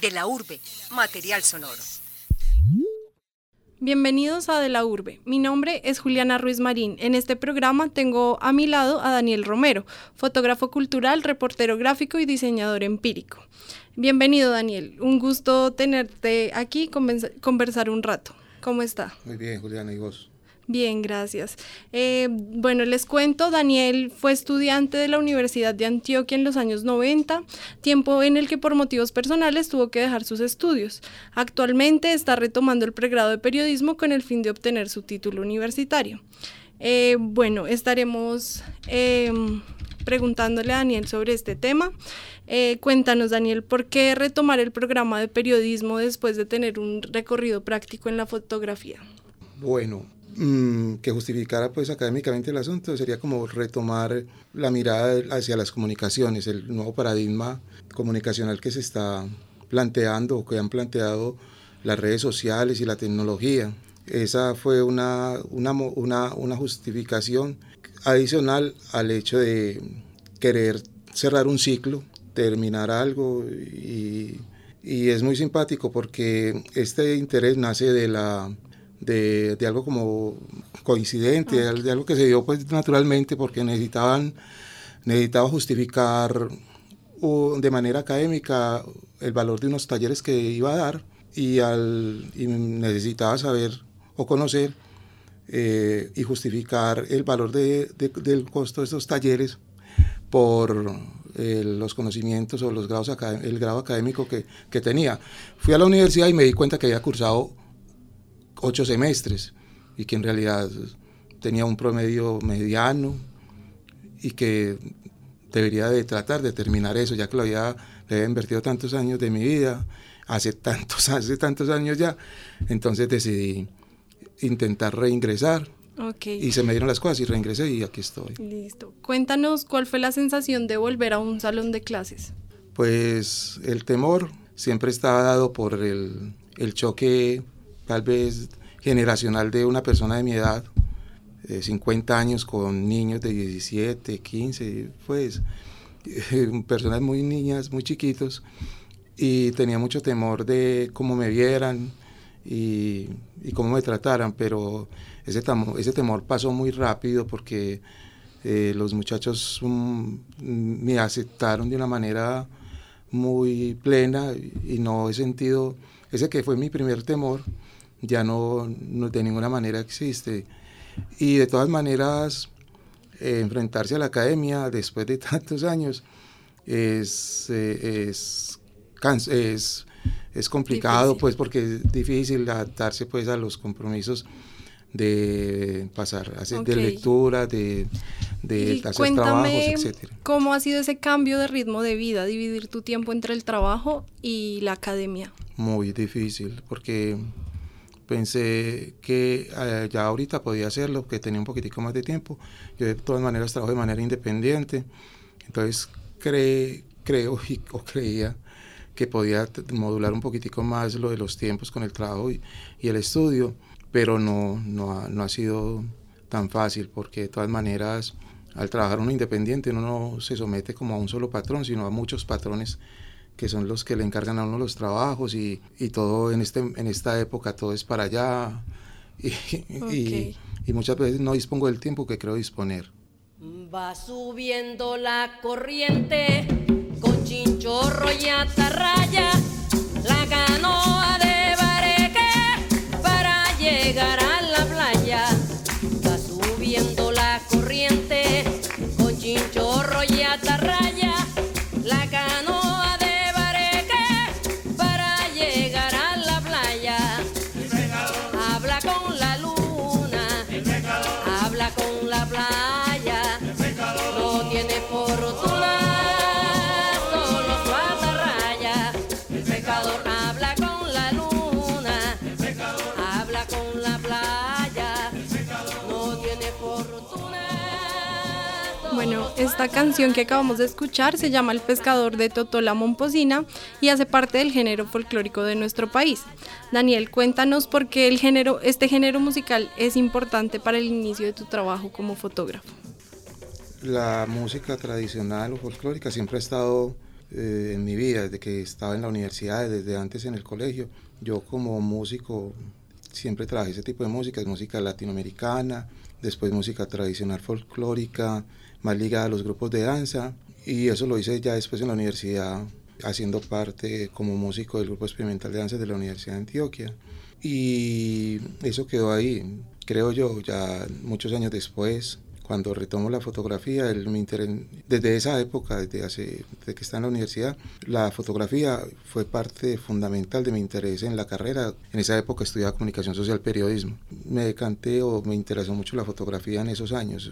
De la Urbe, material sonoro. Bienvenidos a De la Urbe. Mi nombre es Juliana Ruiz Marín. En este programa tengo a mi lado a Daniel Romero, fotógrafo cultural, reportero gráfico y diseñador empírico. Bienvenido Daniel, un gusto tenerte aquí, conversar un rato. ¿Cómo está? Muy bien, Juliana, ¿y vos? Bien, gracias. Eh, bueno, les cuento, Daniel fue estudiante de la Universidad de Antioquia en los años 90, tiempo en el que por motivos personales tuvo que dejar sus estudios. Actualmente está retomando el pregrado de periodismo con el fin de obtener su título universitario. Eh, bueno, estaremos em, preguntándole a Daniel sobre este tema. Eh, cuéntanos, Daniel, ¿por qué retomar el programa de periodismo después de tener un recorrido práctico en la fotografía? Bueno, Mm, que justificara pues académicamente el asunto sería como retomar la mirada hacia las comunicaciones, el nuevo paradigma comunicacional que se está planteando o que han planteado las redes sociales y la tecnología. Esa fue una, una, una, una justificación adicional al hecho de querer cerrar un ciclo, terminar algo y, y es muy simpático porque este interés nace de la de, de algo como coincidente, de, algo que se dio pues naturalmente porque necesitaban, necesitaba justificar de manera académica el valor de unos talleres que iba a dar y, al, y necesitaba saber o conocer eh, y justificar el valor de, del costo de estos talleres por eh, los conocimientos o los grados el grado académico que, que, tenía. Fui a la universidad y me di cuenta que había cursado ocho semestres y que en realidad tenía un promedio mediano y que debería de tratar de terminar eso, ya que lo había, le había invertido tantos años de mi vida, hace tantos, hace tantos años ya, entonces decidí intentar reingresar. Y se me dieron las cosas y reingresé y aquí estoy. Listo. Cuéntanos cuál fue la sensación de volver a un salón de clases. Pues el temor siempre estaba dado por el, el choque tal vez generacional de una persona de mi edad, de 50 años con niños de 17, 15, pues personas muy niñas, muy chiquitos, y tenía mucho temor de cómo me vieran y, cómo me trataran, pero ese, ese temor pasó muy rápido porque eh, los muchachos mm, me aceptaron de una manera muy plena y no he sentido, ese que fue mi primer temor, ya no, no de ninguna manera existe. Y de todas maneras, eh, enfrentarse a la academia después de tantos años es, eh, es, es, es, complicado, pues porque es difícil adaptarse pues a los compromisos de pasar, hacer de lectura, de, de hacer trabajos, etc. ¿Cómo ha sido ese cambio de ritmo de vida, dividir tu tiempo entre el trabajo y la academia? Muy difícil, porque pensé que eh, ya ahorita podía hacerlo, que tenía un poquitico más de tiempo. Yo de todas maneras trabajo de manera independiente, entonces creo y, o creía que podía modular un poquitico más lo de los tiempos con el trabajo y, el estudio, pero no, no, ha, no ha sido tan fácil porque de todas maneras al trabajar uno independiente uno no se somete como a un solo patrón, sino a muchos patrones que son los que le encargan a uno los trabajos y, y todo en, este, en esta época todo es para allá y, y, y, muchas veces no dispongo del tiempo que creo disponer. Va subiendo la corriente con chinchorro y atarraya, la canoa esta canción que acabamos de escuchar se llama El pescador de Totola Momposina y hace parte del género folclórico de nuestro país. Daniel, cuéntanos por qué el género, este género musical es importante para el inicio de tu trabajo como fotógrafo. La música tradicional o folclórica siempre ha estado eh, en mi vida, desde que estaba en la universidad, desde antes en el colegio. Yo como músico siempre trabajé ese tipo de música, música latinoamericana, después música tradicional folclórica, más ligada a los grupos de danza. Y eso lo hice ya después en la universidad, haciendo parte como músico del grupo experimental de danza de la Universidad de Antioquia. Y eso quedó ahí, creo yo, ya muchos años después, cuando retomo la fotografía, el, desde esa época, desde, hace, desde que está en la universidad, la fotografía fue parte fundamental de mi interés en la carrera. En esa época estudiaba comunicación social, periodismo. Me decanté o me interesó mucho la fotografía en esos años.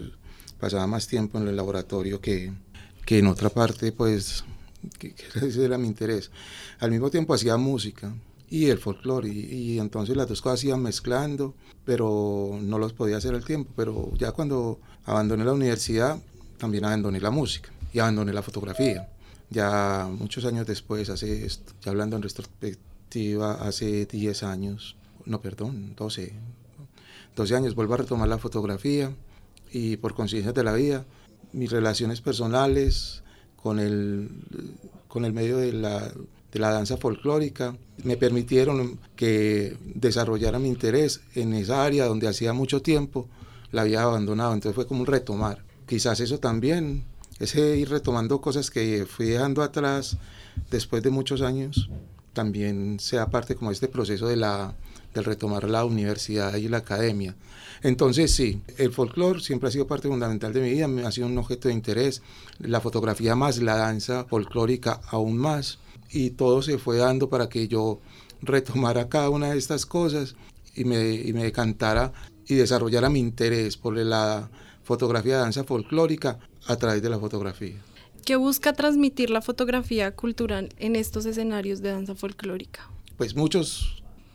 Pasaba más tiempo en el laboratorio que, que en otra parte, pues, que, que ese era mi interés. Al mismo tiempo hacía música y el folclore. Y, entonces las dos cosas iban mezclando, pero no los podía hacer al tiempo. Pero ya cuando abandoné la universidad, también abandoné la música y abandoné la fotografía. Ya muchos años después, hace, ya hablando en retrospectiva, hace 10 años, no, perdón, 12, 12 años, vuelvo a retomar la fotografía y por conciencia de la vida, mis relaciones personales con el, con el medio de la de la danza folclórica, me permitieron que desarrollara mi interés en esa área donde hacía mucho tiempo la había abandonado, entonces fue como un retomar. Quizás eso también, ese ir retomando cosas que fui dejando atrás después de muchos años, también sea parte como este proceso de la, del retomar la universidad y la academia. Entonces sí, el folclore siempre ha sido parte fundamental de mi vida, ha sido un objeto de interés, la fotografía más, la danza folclórica aún más y todo se fue dando para que yo retomara cada una de estas cosas y me, y me decantara y desarrollara mi interés por la fotografía de danza folclórica a través de la fotografía. ¿Qué busca transmitir la fotografía cultural en estos escenarios de danza folclórica? Pues muchas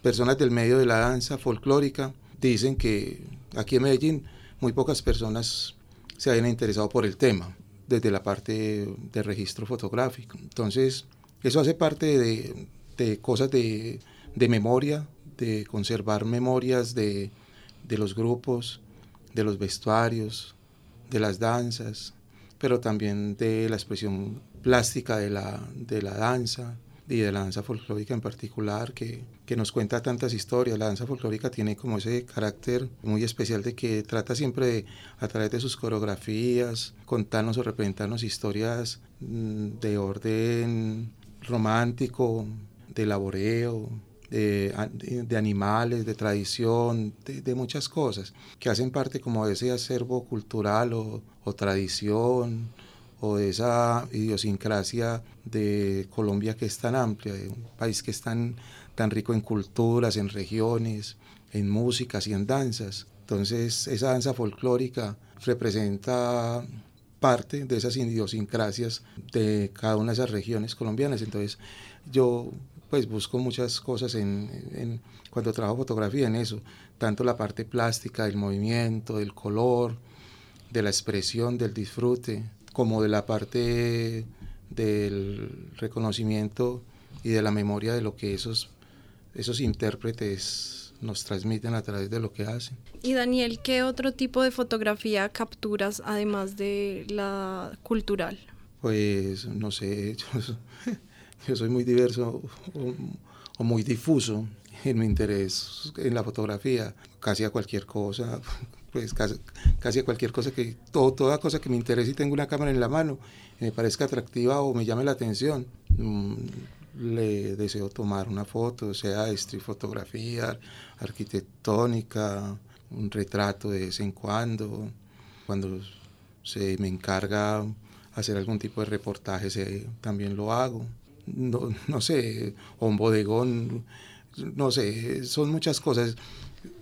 personas del medio de la danza folclórica dicen que aquí en Medellín muy pocas personas se hayan interesado por el tema desde la parte de registro fotográfico. Entonces, eso hace parte de, cosas de, memoria, de conservar memorias de, los grupos, de los vestuarios, de las danzas, pero también de la expresión plástica de la, de la danza y de la danza folclórica en particular, que, que, nos cuenta tantas historias. La danza folclórica tiene como ese carácter muy especial de que trata siempre de, a través de sus coreografías, contarnos o representarnos historias mm, de orden romántico, de laboreo, de, de, animales, de tradición, de, muchas cosas, que hacen parte como de ese acervo cultural o, o, tradición, o de esa idiosincrasia de Colombia que es tan amplia, de un país que es tan, tan rico en culturas, en regiones, en músicas y en danzas. Entonces esa danza folclórica representa parte de esas idiosincrasias de cada una de esas regiones colombianas. Entonces yo pues busco muchas cosas en, cuando trabajo fotografía en eso, tanto la parte plástica, del movimiento, del color, de la expresión, del disfrute, como de la parte del reconocimiento y de la memoria de lo que esos, esos intérpretes nos transmiten a través de lo que hacen. Y Daniel, ¿qué otro tipo de fotografía capturas además de la cultural? Pues no sé, yo, soy muy diverso o, muy difuso en mi interés en la fotografía, casi a cualquier cosa, pues casi, a cualquier cosa que, toda cosa que me interese y tengo una cámara en la mano me parezca atractiva o me llame la atención, mm, le deseo tomar una foto, sea street fotografía, arquitectónica, un retrato de vez en cuando. Cuando se me encarga hacer algún tipo de reportaje, también lo hago. No, no sé, o un bodegón, no sé, son muchas cosas.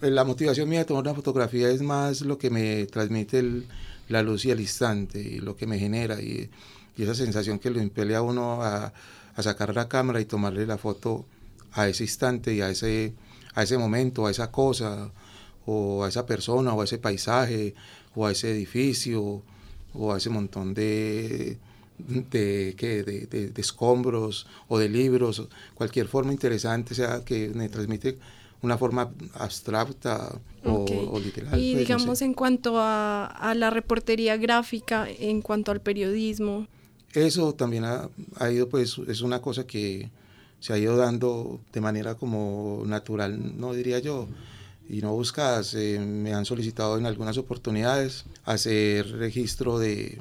La motivación mía de tomar una fotografía es más lo que me transmite la luz y el instante, y lo que me genera, y, y esa sensación que lo impele a uno a, a sacar la cámara y tomarle la foto a ese instante y a ese, a ese momento, a esa cosa, o a esa persona, o a ese paisaje, o a ese edificio, o a ese montón de, de, de, de, escombros o de libros, cualquier forma interesante, sea que me transmite una forma abstracta o, literal. Y pues, digamos en cuanto a, a, la reportería gráfica, en cuanto al periodismo. Eso también ha, ha, ido, pues, es una cosa que se ha ido dando de manera como natural, no diría yo, y no buscadas. Eh, me han solicitado en algunas oportunidades hacer registro de,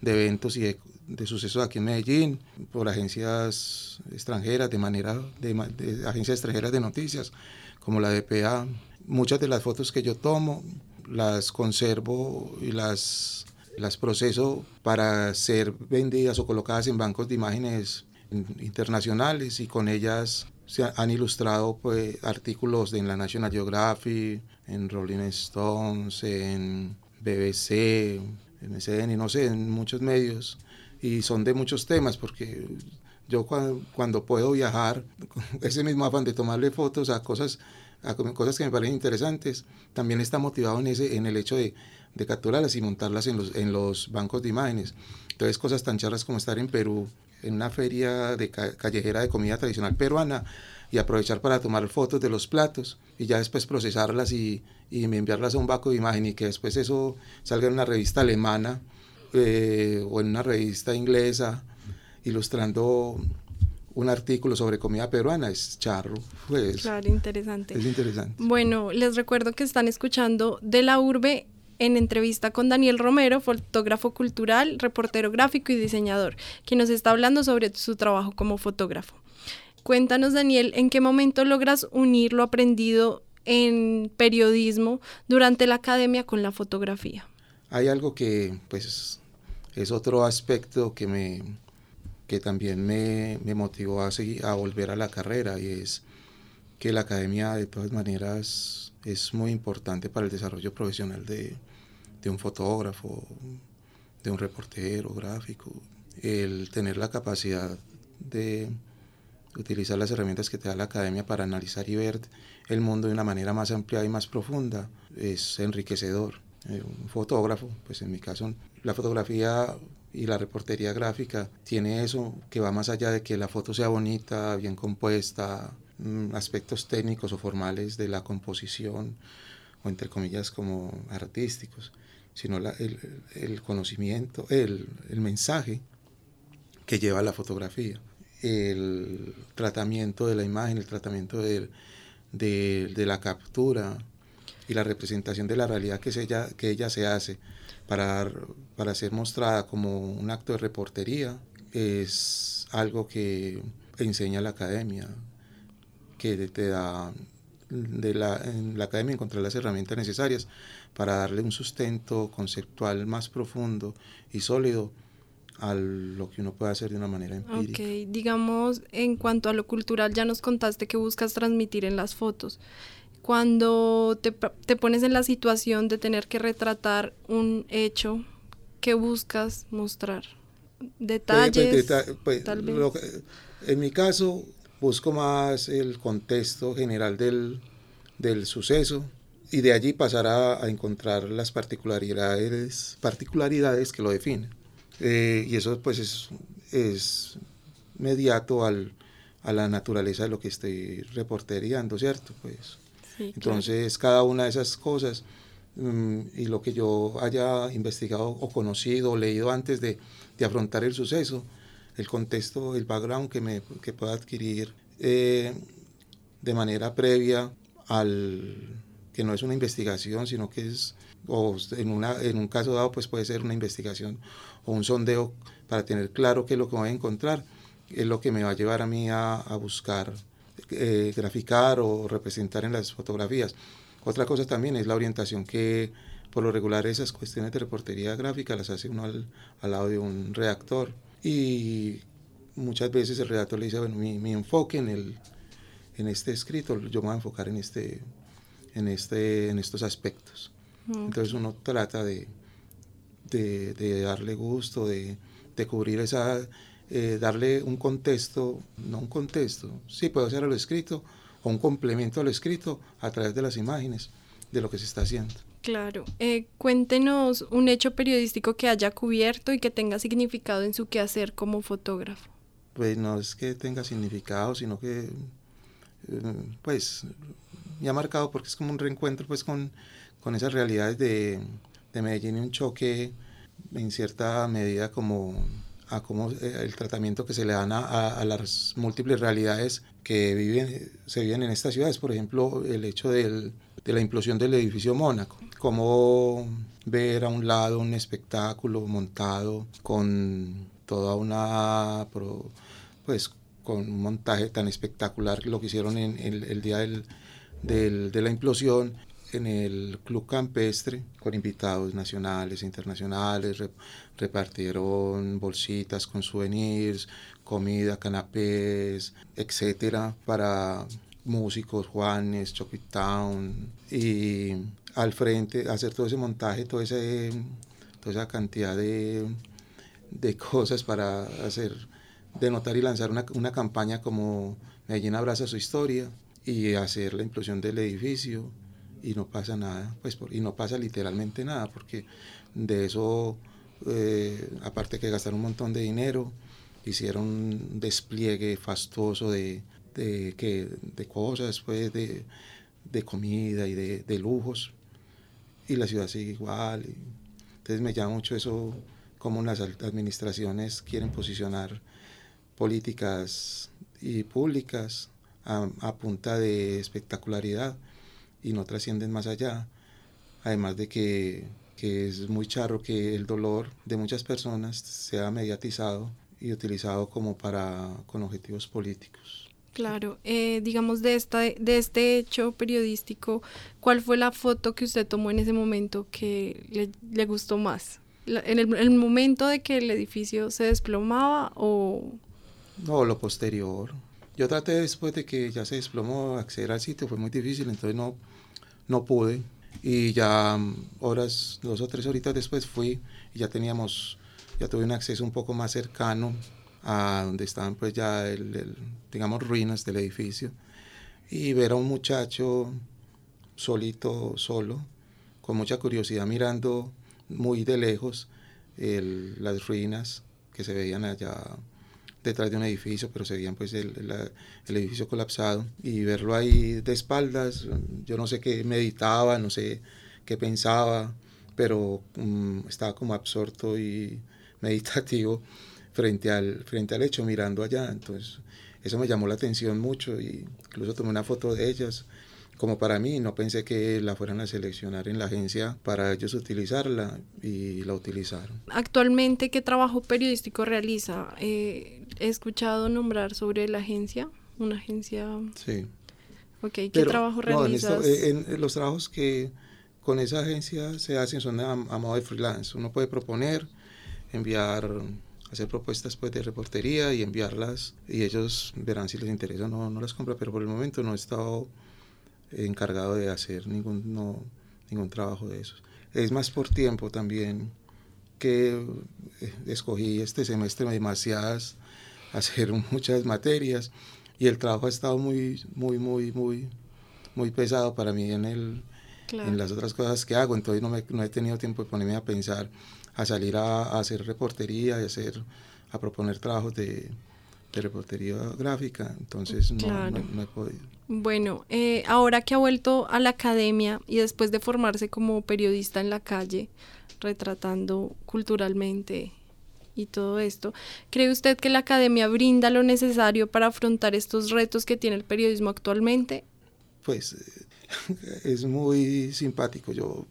de eventos y de, de, sucesos aquí en Medellín por agencias extranjeras, de manera, de, de agencias extranjeras de noticias, como la DPA. Muchas de las fotos que yo tomo las conservo y las, las proceso para ser vendidas o colocadas en bancos de imágenes internacionales y con ellas se han ilustrado pues, artículos en la National Geographic, en Rolling Stones, en BBC, MCN, no sé, en muchos medios. Y son de muchos temas porque yo cuando, cuando puedo viajar, ese mismo afán de tomarle fotos a cosas a cosas que me parecen interesantes, también está motivado en, ese, en el hecho de, de capturarlas y montarlas en los, en los bancos de imágenes. Entonces cosas tan charras como estar en Perú, en una feria de callejera de comida tradicional peruana y aprovechar para tomar fotos de los platos y ya después procesarlas y, y enviarlas a un banco de imagen y que después eso salga en una revista alemana eh, o en una revista inglesa ilustrando un artículo sobre comida peruana, es charro. Pues, claro, interesante. Es interesante. Bueno, les recuerdo que están escuchando De la Urbe en entrevista con Daniel Romero, fotógrafo cultural, reportero gráfico y diseñador, quien nos está hablando sobre su trabajo como fotógrafo. Cuéntanos, Daniel, ¿en qué momento logras unir lo aprendido en periodismo durante la academia con la fotografía? Hay algo que, pues, es otro aspecto que me, que también me, me motivó a, seguir, a volver a la carrera y es que la academia de todas maneras es muy importante para el desarrollo profesional de, de un fotógrafo, de un reportero gráfico, el tener la capacidad de utilizar las herramientas que te da la academia para analizar y ver el mundo de una manera más amplia y más profunda es enriquecedor. Eh, un fotógrafo, pues en mi caso, la fotografía y la reportería gráfica tiene eso que va más allá de que la foto sea bonita, bien compuesta, mm, aspectos técnicos o formales de la composición o entre comillas como artísticos, sino el, conocimiento, el, mensaje que lleva la fotografía, el tratamiento de la imagen, el tratamiento de, de la captura y la representación de la realidad que, se ella, que ella se hace para, para ser mostrada como un acto de reportería es algo que enseña la academia, que te da de la, en la academia encontrar las herramientas necesarias para darle un sustento conceptual más profundo y sólido a lo que uno puede hacer de una manera empírica. Ok, digamos, en cuanto a lo cultural, ya nos contaste que buscas transmitir en las fotos cuando te, te, pones en la situación de tener que retratar un hecho que buscas mostrar detalles pues, deta pues, tal vez. Lo que, en mi caso busco más el contexto general del, del suceso y de allí pasar a, a, encontrar las particularidades particularidades que lo definen. Eh, y eso pues es, es mediato al, a la naturaleza de lo que estoy reporteriando cierto pues Entonces, claro. cada una de esas cosas um, y lo que yo haya investigado o conocido o leído antes de, de, afrontar el suceso, el contexto, el background que, me, que pueda adquirir eh, de manera previa al que no es una investigación, sino que es, o en, una, en un caso dado, pues puede ser una investigación o un sondeo para tener claro qué es lo que voy a encontrar, es lo que me va a llevar a mí a, a buscar eh, graficar o representar en las fotografías. Otra cosa también es la orientación que por lo regular esas cuestiones de reportería gráfica las hace uno al, al lado de un redactor y muchas veces el redactor le dice, bueno, mi, mi enfoque en, el, en este escrito, yo me voy a enfocar en, este, en, este, en estos aspectos. Okay. Entonces uno trata de, de, de darle gusto, de, de cubrir esa eh, darle un contexto, no un contexto, sí puede ser a lo escrito o un complemento a lo escrito a través de las imágenes de lo que se está haciendo. Claro. Eh, cuéntenos un hecho periodístico que haya cubierto y que tenga significado en su quehacer como fotógrafo. Pues no es que tenga significado, sino que eh, pues me ha marcado porque es como un reencuentro pues con, con esas realidades de, de Medellín y un choque en cierta medida como a cómo eh, el tratamiento que se le dan a, las múltiples realidades que viven, se viven en estas ciudades. Por ejemplo, el hecho de la implosión del edificio Mónaco. Cómo ver a un lado un espectáculo montado con toda una, pues con un montaje tan espectacular, lo que hicieron en, el, el día de la implosión, en el Club Campestre con invitados nacionales e internacionales, repartieron bolsitas con souvenirs, comida, canapés, etcétera, para músicos, Juanes, Town y al frente hacer todo ese montaje, todo ese, toda esa cantidad de, de cosas para hacer, denotar y lanzar una, una campaña como Medellín abraza su historia y hacer la implosión del edificio y no pasa nada, pues, y no pasa literalmente nada, porque de eso, eh, aparte que gastaron un montón de dinero, hicieron un despliegue fastuoso de, de, que, de cosas, pues, de, de comida y de, de, lujos, y la ciudad sigue igual. entonces me llama mucho eso, cómo las administraciones quieren posicionar políticas y públicas a punta de espectacularidad y no trascienden más allá. Además de que, que es muy charro que el dolor de muchas personas sea mediatizado y utilizado como para con objetivos políticos. Claro, eh, digamos de esta de este hecho periodístico, ¿cuál fue la foto que usted tomó en ese momento que le, le gustó más? ¿En el, el, momento de que el edificio se desplomaba o...? No, lo posterior. Yo traté después de que ya se desplomó acceder al sitio, fue muy difícil, entonces no, no pude. Y ya mm, horas, dos o tres horitas después fui y ya teníamos, ya tuve un acceso un poco más cercano a donde estaban pues ya, el, el, digamos, ruinas del edificio. Y ver a un muchacho solito, solo, con mucha curiosidad mirando muy de lejos las ruinas que se veían allá detrás de un edificio, pero se veían pues el, el, el, edificio colapsado y verlo ahí de espaldas, yo no sé qué meditaba, no sé qué pensaba, pero um, estaba como absorto y meditativo frente al, frente al hecho, mirando allá, entonces eso me llamó la atención mucho y incluso tomé una foto de ellas como para mí, no pensé que la fueran a seleccionar en la agencia para ellos utilizarla y la utilizaron. Actualmente, ¿qué trabajo periodístico realiza? Eh, he escuchado nombrar sobre la agencia, una agencia... Sí. Ok, ¿qué Pero, trabajo realizas? No, en, esto, en, en, los trabajos que con esa agencia se hacen son a, a modo de freelance. Uno puede proponer, enviar hacer propuestas pues de reportería y enviarlas y ellos verán si les interesa o no, no las compra, pero por el momento no he estado encargado de hacer ningún, no, ningún trabajo de esos. Es más por tiempo también que eh, escogí este semestre demasiadas, hacer muchas materias y el trabajo ha estado muy, muy, muy, muy, muy pesado para mí en, el, claro. en las otras cosas que hago, entonces no, me, no he tenido tiempo de ponerme a pensar, a salir a, a hacer reportería, a, hacer, a proponer trabajos de, de reportería gráfica, entonces no, claro. no, no he podido. Bueno, eh, ahora que ha vuelto a la academia y después de formarse como periodista en la calle, retratando culturalmente y todo esto, ¿cree usted que la academia brinda lo necesario para afrontar estos retos que tiene el periodismo actualmente? Pues es muy simpático. Yo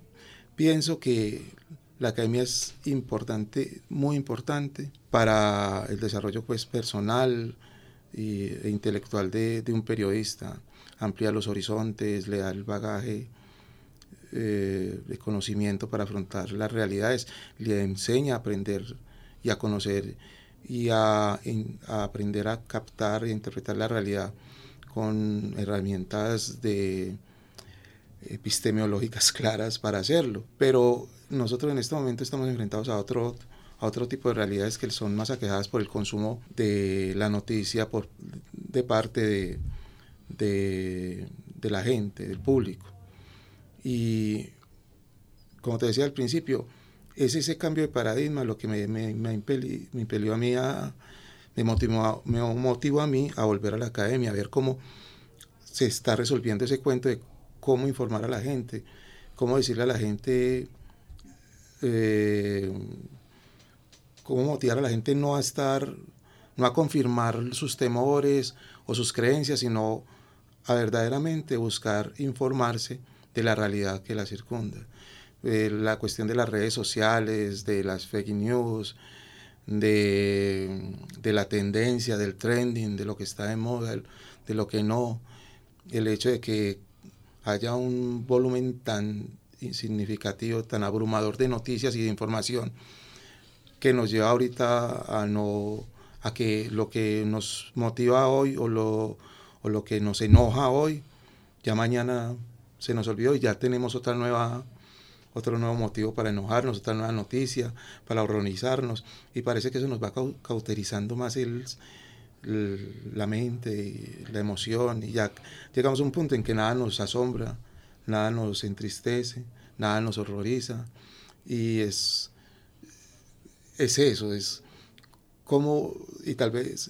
pienso que la academia es importante, muy importante para el desarrollo pues personal, y, e intelectual de, de, un periodista, amplía los horizontes, le da el bagaje eh, de conocimiento para afrontar las realidades, le enseña a aprender y a conocer y a, aprender a captar e interpretar la realidad con herramientas de epistemológicas claras para hacerlo. Pero nosotros en este momento estamos enfrentados a otro a otro tipo de realidades que son más aquejadas por el consumo de la noticia por, de parte de, de, de la gente, del público. Y como te decía al principio, es ese cambio de paradigma lo que me, me, impeli, me impelió a mí a, me motivó, me motivó a mí a volver a la academia, a ver cómo se está resolviendo ese cuento de cómo informar a la gente, cómo decirle a la gente eh, cómo motivar a la gente no a estar, no a confirmar sus temores o sus creencias, sino a verdaderamente buscar informarse de la realidad que la circunda. Eh, la cuestión de las redes sociales, de las fake news, de, de, la tendencia, del trending, de lo que está de moda, de lo que no, el hecho de que haya un volumen tan significativo, tan abrumador de noticias y de información que nos lleva ahorita a no a que lo que nos motiva hoy o lo, o lo que nos enoja hoy, ya mañana se nos olvidó y ya tenemos otra nueva otro nuevo motivo para enojarnos, otra nueva noticia, para horrorizarnos, y parece que eso nos va cauterizando más el, la mente, la emoción, y ya llegamos a un punto en que nada nos asombra, nada nos entristece, nada nos horroriza, y es, es eso, es como, y tal vez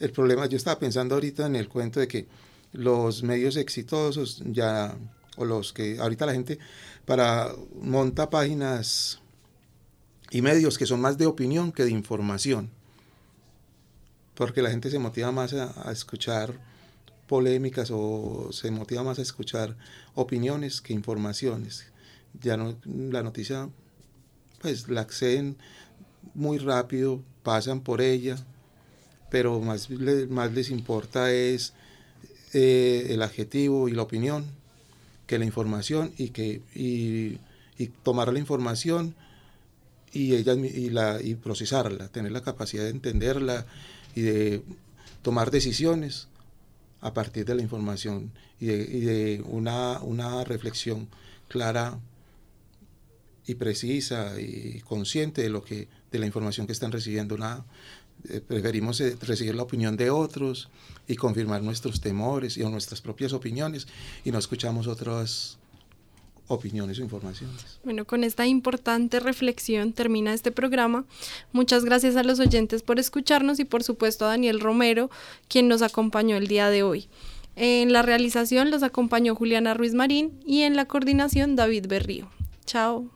el problema, yo estaba pensando ahorita en el cuento de que los medios exitosos ya, o los que ahorita la gente para monta páginas y medios que son más de opinión que de información. Porque la gente se motiva más a, escuchar polémicas o se motiva más a escuchar opiniones que informaciones. Ya no, la noticia, pues la acceden muy rápido, pasan por ella, pero más, más les importa es eh, el adjetivo y la opinión que la información y que y, tomar la información y ella y la y procesarla, tener la capacidad de entenderla y de tomar decisiones a partir de la información y de, una, una reflexión clara y precisa y consciente de lo que de la información que están recibiendo nada eh, preferimos eh, recibir la opinión de otros y confirmar nuestros temores y nuestras propias opiniones y no escuchamos otras opiniones o informaciones. Bueno, con esta importante reflexión termina este programa. Muchas gracias a los oyentes por escucharnos y por supuesto a Daniel Romero, quien nos acompañó el día de hoy. En la realización los acompañó Juliana Ruiz Marín y en la coordinación David Berrío. Chao.